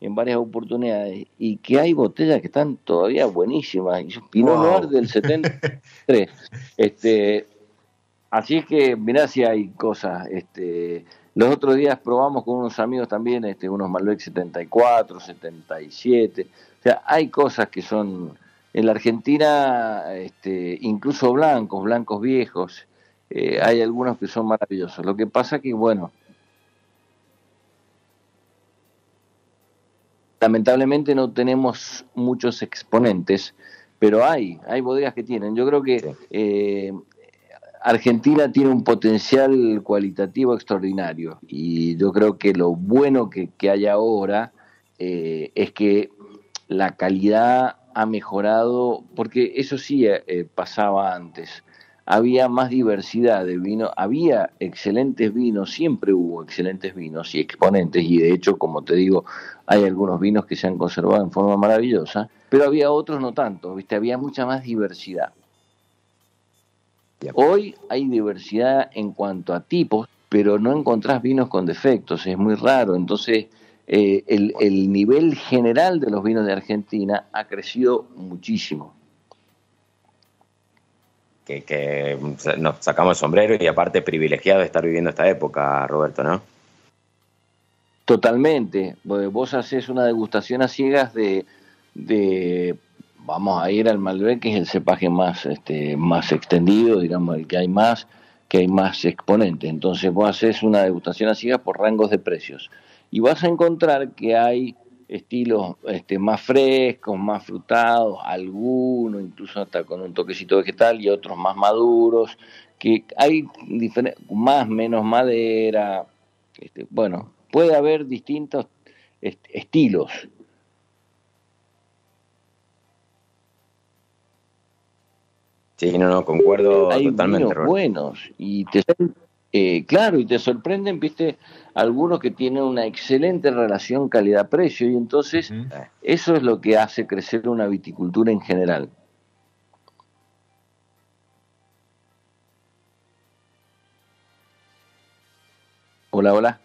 en varias oportunidades y que hay botellas que están todavía buenísimas. Y Pinot Noir del 73. este, Así es que mirá si hay cosas. Este, los otros días probamos con unos amigos también, este, unos Malbec 74, 77. O sea, hay cosas que son en la Argentina, este, incluso blancos, blancos viejos. Eh, hay algunos que son maravillosos. Lo que pasa que, bueno, lamentablemente no tenemos muchos exponentes, pero hay, hay bodegas que tienen. Yo creo que eh, Argentina tiene un potencial cualitativo extraordinario y yo creo que lo bueno que, hay ahora eh, es que la calidad ha mejorado, porque eso sí eh, eh, pasaba antes. Había más diversidad de vino, había excelentes vinos, siempre hubo excelentes vinos y exponentes, y de hecho, como te digo, hay algunos vinos que se han conservado en forma maravillosa, pero había otros no tanto, ¿viste? había mucha más diversidad. Hoy hay diversidad en cuanto a tipos, pero no encontrás vinos con defectos, es muy raro. Entonces, eh, el, nivel general de los vinos de Argentina ha crecido muchísimo. Que, nos sacamos el sombrero y aparte privilegiado de estar viviendo esta época, Roberto, ¿no? Totalmente. Vos haces una degustación a ciegas de, de vamos a ir al Malbec, que es el cepaje más, este, más extendido, digamos, el que hay más, que hay más exponentes. Entonces vos haces una degustación así por rangos de precios y vas a encontrar que hay estilos este, más frescos, más frutados, algunos incluso hasta con un toquecito vegetal y otros más maduros, que hay más, menos madera, este, bueno, puede haber distintos estilos Sí, no, no, concuerdo hay totalmente. Vinos buenos y te eh, claro, y te sorprenden, viste, algunos que tienen una excelente relación calidad-precio y entonces eso es lo que hace crecer una viticultura en general. Hola, hola.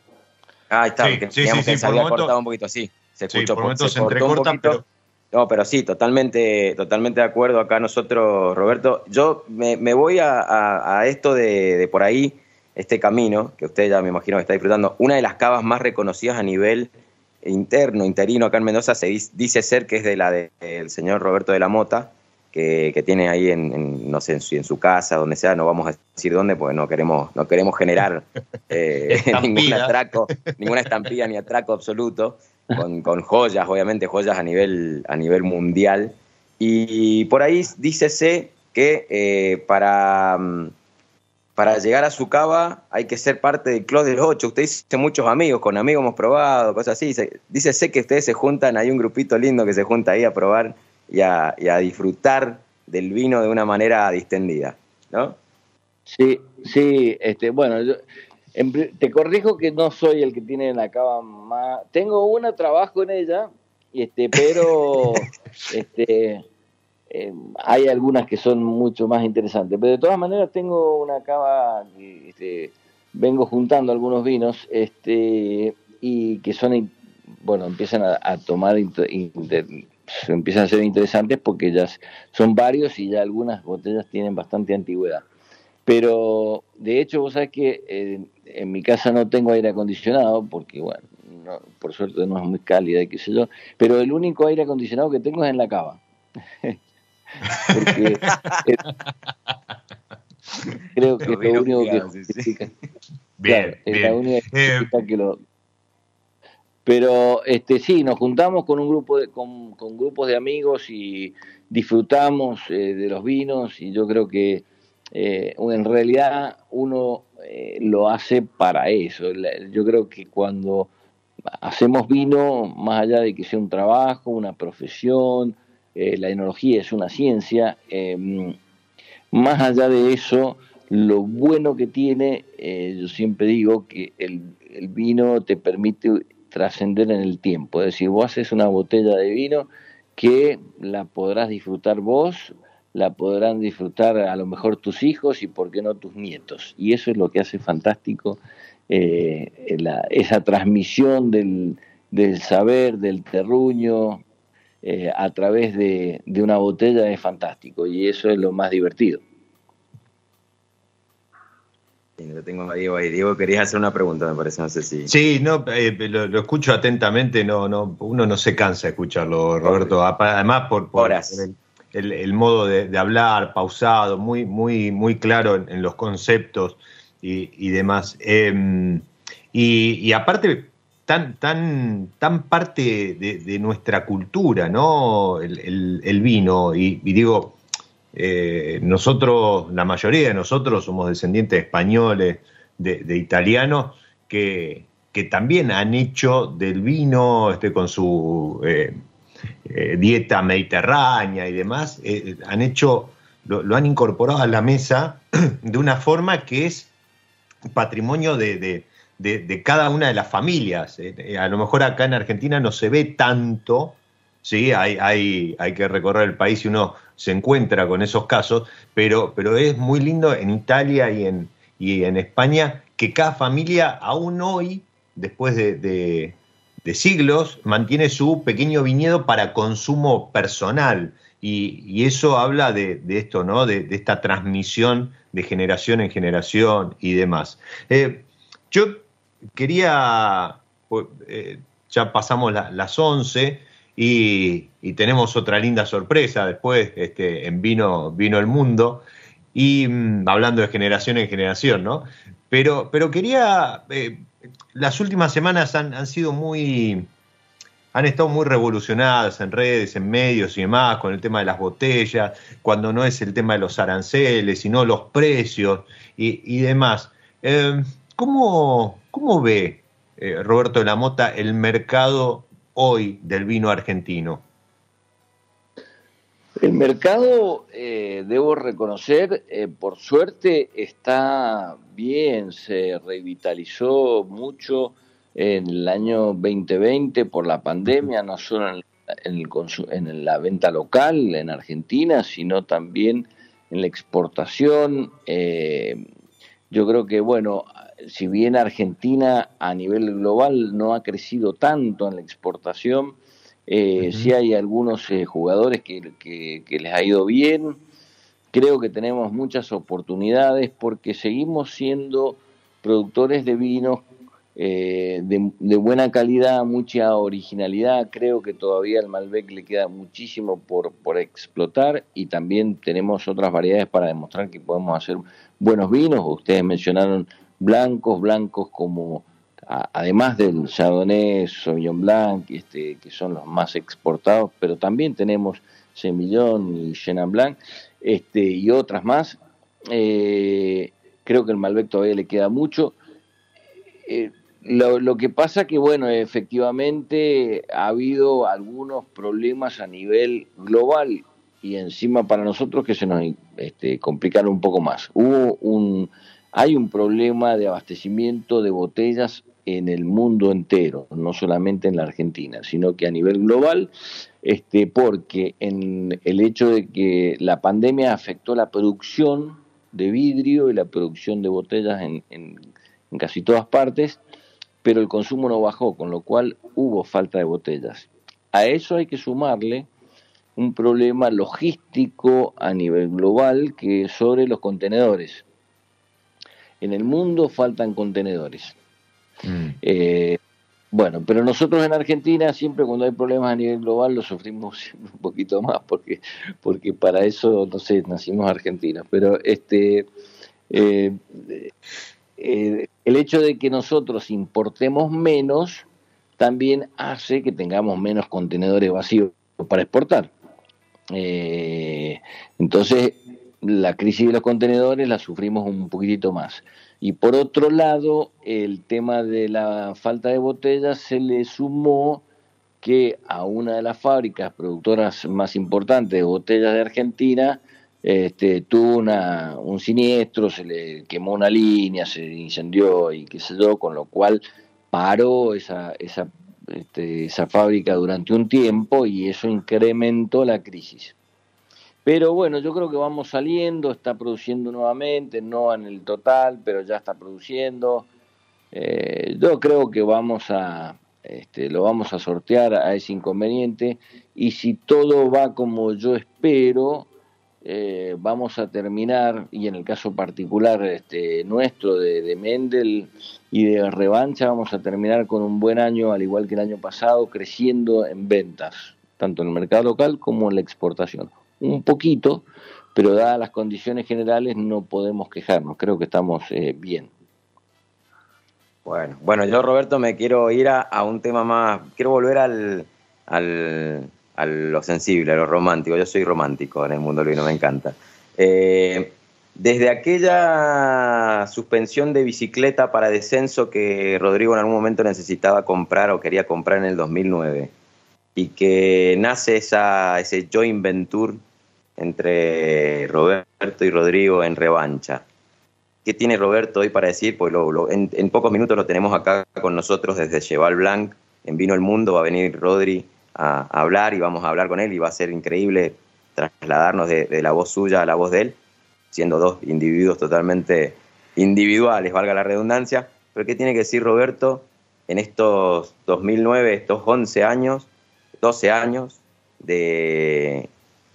Ah, ahí está, sí, sí, sí, se había cortado un poquito así. Se escuchó, por momentos se, se entrecorta, pero no, pero sí, totalmente, totalmente de acuerdo acá nosotros, Roberto. Yo me, voy a, esto de, por ahí, este camino, que usted ya me imagino que está disfrutando. Una de las cavas más reconocidas a nivel interno, interino acá en Mendoza, se dice ser que es de la del señor Roberto de la Mota, que, tiene ahí en, no sé, en su, casa, donde sea, no vamos a decir dónde, porque no queremos, no queremos generar eh, ningún atraco, ninguna estampilla ni atraco absoluto con, joyas, obviamente joyas a nivel, a nivel mundial. Y por ahí dícese que eh, para, mm, para llegar a su cava hay que ser parte del Club de los Ocho. Usted dice muchos amigos, con amigos hemos probado, cosas así. Dícese que ustedes se juntan, hay un grupito lindo que se junta ahí a probar y a, y a disfrutar del vino de una manera distendida, ¿no? Sí, sí, este, bueno, yo, te corrijo que no soy el que tiene la cava más. Tengo una, trabajo en ella, este, pero este, em, hay algunas que son mucho más interesantes. Pero de todas maneras tengo una cava que este, vengo juntando algunos vinos este, y que son, bueno, empiezan a, tomar, empiezan a ser interesantes porque ya son varios y ya algunas botellas tienen bastante antigüedad. Pero de hecho, vos sabés que en mi casa no tengo aire acondicionado porque, bueno, por suerte no es muy cálida y qué sé yo, pero el único aire acondicionado que tengo es en la cava. Porque creo que es lo único que. Bien, es la única que, eh, que lo, pero este sí, nos juntamos con un grupo de, con, grupos de amigos y disfrutamos eh, de los vinos y yo creo que eh, en realidad uno eh, lo hace para eso. Yo creo que cuando hacemos vino, más allá de que sea un trabajo, una profesión, la enología es una ciencia, em, más allá de eso, lo bueno que tiene, yo siempre digo que el, el vino te permite trascender en el tiempo. Es decir, vos haces una botella de vino que la podrás disfrutar vos, la podrán disfrutar a lo mejor tus hijos y por qué no tus nietos. Y eso es lo que hace fantástico eh, esa transmisión del, saber, del terruño, eh, a través de, de una botella es fantástico y eso es lo más divertido. lo tengo a Diego ahí. Diego, querías hacer una pregunta, me parece, no sé si. Sí, no, eh, lo, escucho atentamente, no, no, uno no se cansa de escucharlo, Roberto. Además, por, el, modo de, hablar, pausado, muy, muy, muy claro en, los conceptos y, demás. Em, y, aparte, tan, tan, tan parte de, nuestra cultura, ¿no? El, vino, y digo eh, nosotros, la mayoría de nosotros somos descendientes españoles, de, italianos, que, también han hecho del vino, este, con su eh, eh, dieta mediterránea y demás, han hecho, lo, han incorporado a la mesa de una forma que es patrimonio de, cada una de las familias. a lo mejor acá en Argentina no se ve tanto, sí, hay, hay, hay que recorrer el país y uno se encuentra con esos casos, pero, pero es muy lindo en Italia y en, y en España que cada familia aún hoy, después de, siglos, mantiene su pequeño viñedo para consumo personal. Y, eso habla de, esto, ¿no? De, esta transmisión de generación en generación y demás. Eh, yo quería, pues, eh, ya pasamos las 11, y, tenemos otra linda sorpresa después este, en Vino, Vino el Mundo, y mm, hablando de generación en generación, ¿no? Pero, pero quería, eh, las últimas semanas han, sido muy, han estado muy revolucionadas en redes, en medios y demás, con el tema de las botellas, cuando no es el tema de los aranceles, sino los precios y, demás. Eh, ¿cómo, ¿cómo, ve eh, Roberto de la Mota el mercado hoy del vino argentino? El mercado, eh, debo reconocer, eh, por suerte está bien, se revitalizó mucho en el año 2020 por la pandemia, no solo en, en, la venta local en Argentina, sino también en la exportación. Eh, yo creo que, bueno, si bien Argentina a nivel global no ha crecido tanto en la exportación, eh, sí hay algunos eh, jugadores que, les ha ido bien. Creo que tenemos muchas oportunidades porque seguimos siendo productores de vinos eh, de, buena calidad, mucha originalidad. Creo que todavía al Malbec le queda muchísimo por, por explotar y también tenemos otras variedades para demostrar que podemos hacer buenos vinos. Ustedes mencionaron blancos, blancos como además del Chardonnay, Sauvignon Blanc, este, que son los más exportados, pero también tenemos Semillón y Chenin Blanc, este, y otras más. Eh, creo que el Malbec todavía le queda mucho. Eh, lo, lo, que pasa que, bueno, efectivamente ha habido algunos problemas a nivel global y encima para nosotros que se nos este, complicaron un poco más. Hubo un hay un problema de abastecimiento de botellas en el mundo entero, no solamente en la Argentina, sino que a nivel global, este, porque en el hecho de que la pandemia afectó la producción de vidrio y la producción de botellas en, en casi todas partes, pero el consumo no bajó, con lo cual hubo falta de botellas. A eso hay que sumarle un problema logístico a nivel global que sobre los contenedores. En el mundo faltan contenedores. Mm. Eh, bueno, pero nosotros en Argentina siempre cuando hay problemas a nivel global lo sufrimos un poquito más porque, porque para eso, no sé, nacimos argentinos. Pero este, eh, eh, el hecho de que nosotros importemos menos también hace que tengamos menos contenedores vacíos para exportar. Entonces, la crisis de los contenedores la sufrimos un poquitito más. Y por otro lado, el tema de la falta de botellas se le sumó que a una de las fábricas productoras más importantes de botellas de Argentina este, tuvo una, un siniestro, se le quemó una línea, se incendió y qué sé yo, con lo cual paró esa, esa, este, esa fábrica durante un tiempo y eso incrementó la crisis. Pero bueno, yo creo que vamos saliendo, está produciendo nuevamente, no en el total, pero ya está produciendo. Eh, yo creo que vamos a, este, lo vamos a sortear a ese inconveniente y si todo va como yo espero, eh, vamos a terminar, y en el caso particular este, nuestro de, de, Mendel y de Revancha, vamos a terminar con un buen año, al igual que el año pasado, creciendo en ventas, tanto en el mercado local como en la exportación un poquito, pero dadas las condiciones generales no podemos quejarnos, creo que estamos eh, bien. Bueno, bueno, yo Roberto me quiero ir a, un tema más, quiero volver al, al, a lo sensible, a lo romántico, yo soy romántico en el mundo vino, me encanta. Eh, desde aquella suspensión de bicicleta para descenso que Rodrigo en algún momento necesitaba comprar o quería comprar en el 2009 y que nace esa, ese joint venture entre Roberto y Rodrigo en revancha. ¿Qué tiene Roberto hoy para decir? Pues en, pocos minutos lo tenemos acá con nosotros desde Cheval Blanc, en Vino el Mundo, va a venir Rodri a, hablar y vamos a hablar con él y va a ser increíble trasladarnos de, la voz suya a la voz de él, siendo dos individuos totalmente individuales, valga la redundancia. Pero ¿qué tiene que decir Roberto en estos 2009, estos 11 años, 12 años de,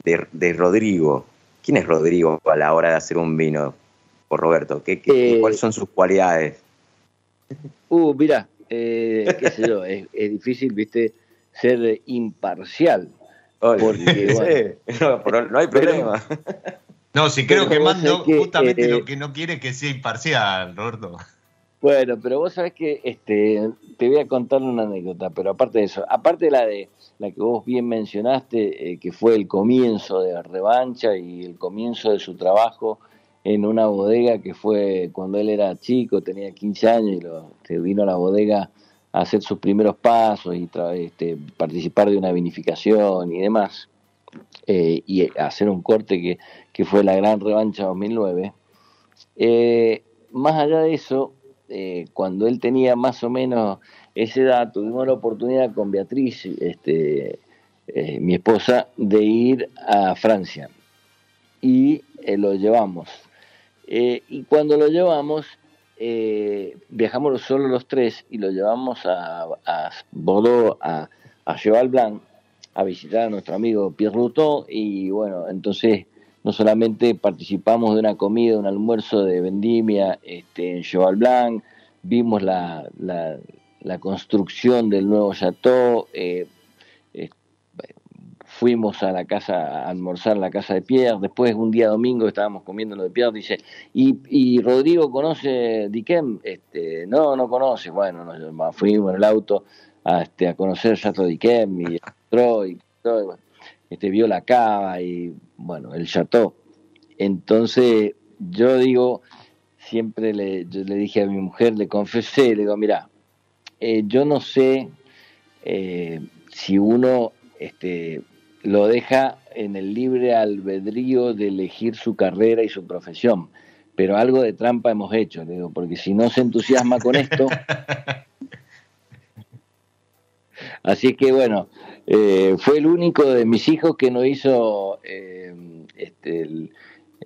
de, Rodrigo. ¿Quién es Rodrigo a la hora de hacer un vino? Por Roberto, ¿qué, eh, ¿cuáles son sus cualidades? Uh, mira, eh, qué sé yo, es, difícil, viste, ser imparcial. Porque, no, hay problema. no, si creo que mando justamente lo eh, que no quiere es que sea imparcial, Roberto. Bueno, pero vos sabés que este, te voy a contar una anécdota, pero aparte de eso, aparte de la de la que vos bien mencionaste, eh, que fue el comienzo de revancha y el comienzo de su trabajo en una bodega que fue cuando él era chico, tenía 15 años y lo, vino a la bodega a hacer sus primeros pasos y este, participar de una vinificación y demás, eh, y hacer un corte que, que, fue la gran revancha 2009. Eh, más allá de eso, cuando él tenía más o menos esa edad tuvimos la oportunidad con Beatriz, este, eh, mi esposa, de ir a Francia y eh, lo llevamos. Eh, y cuando lo llevamos, viajamos solo los tres y lo llevamos a, a Bordeaux, a, a Cheval Blanc, a visitar a nuestro amigo Pierre Routon y bueno, entonces no solamente participamos de una comida, un almuerzo de vendimia este, en Cheval Blanc, vimos la, la construcción del nuevo chateau, eh, eh, fuimos a la casa a almorzar la casa de Pierre, después un día domingo estábamos comiendo lo de Pierre, dice, ¿y, Rodrigo conoce Diquem? Este, no, no conoce, bueno, nos, fuimos en el auto a, este, a conocer el Chateau Diquem y entró y, este, vio la cava y bueno, el Chateau. Entonces yo digo, siempre le, le dije a mi mujer, le confesé, le digo, mira, eh, yo no sé eh, si uno este, lo deja en el libre albedrío de elegir su carrera y su profesión, pero algo de trampa hemos hecho, digo, porque si no se entusiasma con esto... Así que bueno, eh, fue el único de mis hijos que no hizo este, el,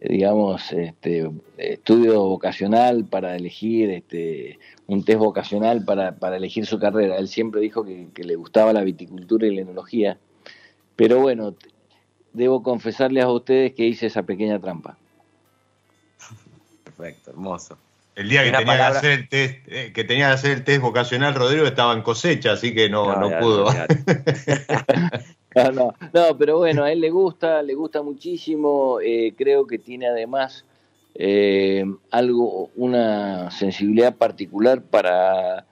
digamos, este, estudio vocacional para elegir este, un test vocacional para, para elegir su carrera. Él siempre dijo que, le gustaba la viticultura y la enología. Pero bueno, debo confesarles a ustedes que hice esa pequeña trampa. Perfecto, hermoso. El día que tenía, que, hacer el test, eh, que tenía que hacer el test vocacional, Rodrigo estaba en cosecha, así que no, no, pudo. no, no, pero bueno, a él le gusta, le gusta muchísimo. Eh, creo que tiene además eh, algo, una sensibilidad particular para.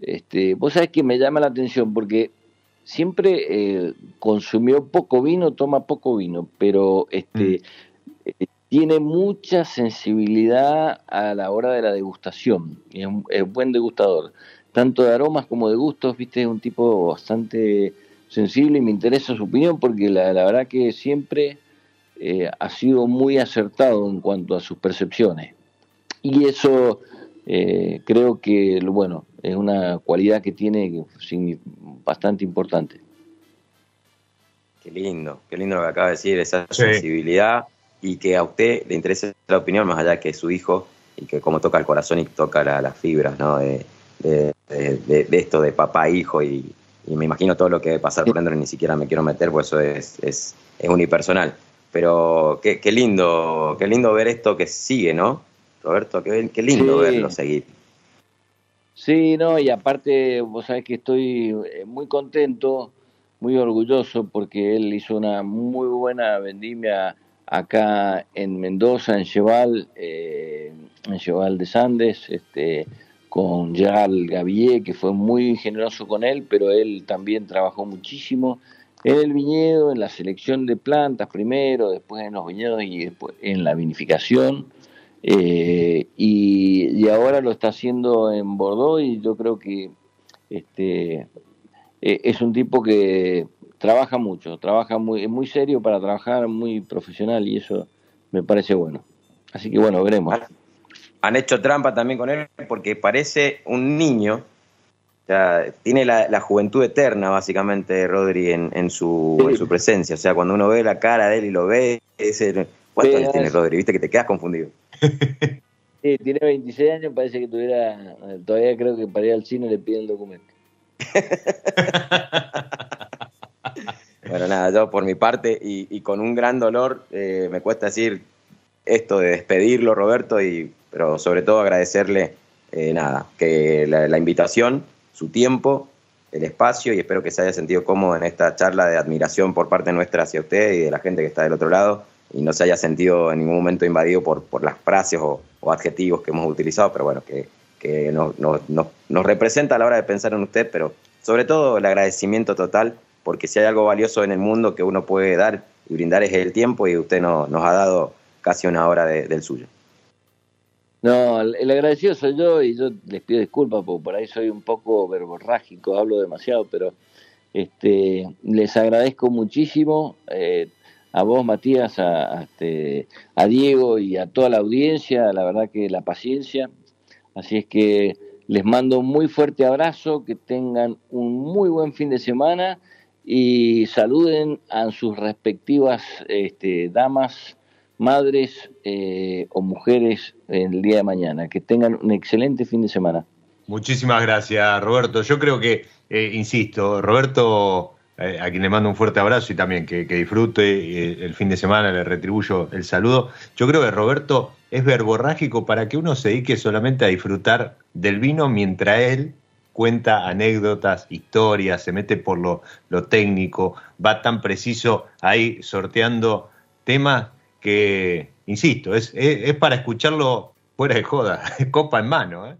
Este, vos sabés que me llama la atención porque siempre eh, consumió poco vino, toma poco vino, pero este mm. tiene mucha sensibilidad a la hora de la degustación. Es un, es buen degustador, tanto de aromas como de gustos. Viste, es un tipo bastante sensible y me interesa su opinión porque la, verdad que siempre eh, ha sido muy acertado en cuanto a sus percepciones. Y eso eh, creo que, bueno, es una cualidad que tiene bastante importante. Qué lindo, qué lindo lo que acaba de decir, esa sensibilidad y que a usted le interese la opinión más allá que su hijo y que como toca el corazón y toca las fibras, ¿no? de, de, esto de papá, hijo y, y me imagino todo lo que debe pasar por dentro, ni siquiera me quiero meter, pues eso es, es, es unipersonal. Pero qué, qué, lindo, qué lindo ver esto que sigue, ¿no? Roberto, qué, qué lindo verlo seguir. Sí, no, y aparte, vos sabés que estoy eh, muy contento, muy orgulloso, porque él hizo una muy buena vendimia acá en Mendoza, en Cheval, eh, en Cheval de Sandes, este, con Gerald Gavillet, que fue muy generoso con él, pero él también trabajó muchísimo en el viñedo, en la selección de plantas primero, después en los viñedos y después en la vinificación. Eh, y, ahora lo está haciendo en Bordeaux y yo creo que este, e, es un tipo que trabaja mucho, trabaja muy, es muy serio para trabajar, muy profesional y eso me parece bueno. Así que bueno, veremos han hecho trampa también con él porque parece un niño. O sea, tiene la, juventud eterna, básicamente, Rodri, en, su, su, presencia. O sea, cuando uno ve la cara de él y lo ve, ese, ¿cuántos años tiene Rodri? Viste que te quedas confundido. Sí, tiene 26 años, parece que tuviera. Todavía creo que para ir al cine le piden el documento. bueno, nada, yo por mi parte y, con un gran dolor eh, me cuesta decir esto de despedirlo, Roberto, y pero sobre todo agradecerle, eh, nada, que la, invitación, su tiempo, el espacio y espero que se haya sentido cómodo en esta charla de admiración por parte nuestra hacia usted y de la gente que está del otro lado y no se haya sentido en ningún momento invadido por, por las frases o, adjetivos que hemos utilizado, pero bueno, que, que nos, nos representa a la hora de pensar en usted, pero sobre todo el agradecimiento total, porque si hay algo valioso en el mundo que uno puede dar y brindar es el tiempo y usted no, nos ha dado casi una hora del suyo. No, el agradecido soy yo y yo les pido disculpas porque por ahí soy un poco verborrágico, hablo demasiado, pero este, les agradezco muchísimo eh, a vos, Matías, a, este, a Diego y a toda la audiencia, la verdad que la paciencia. Así es que les mando un muy fuerte abrazo, que tengan un muy buen fin de semana y saluden a sus respectivas este, damas madres eh, o mujeres el día de mañana. Que tengan un excelente fin de semana. Muchísimas gracias, Roberto. Yo creo que, eh, insisto, Roberto, eh, a quien le mando un fuerte abrazo y también que, disfrute el fin de semana, le retribuyo el saludo. Yo creo que Roberto es verborrágico para que uno se dedique solamente a disfrutar del vino mientras él cuenta anécdotas, historias, se mete por lo, lo técnico, va tan preciso ahí sorteando temas que, insisto, es, es, para escucharlo fuera de joda, copa en mano. ¿eh?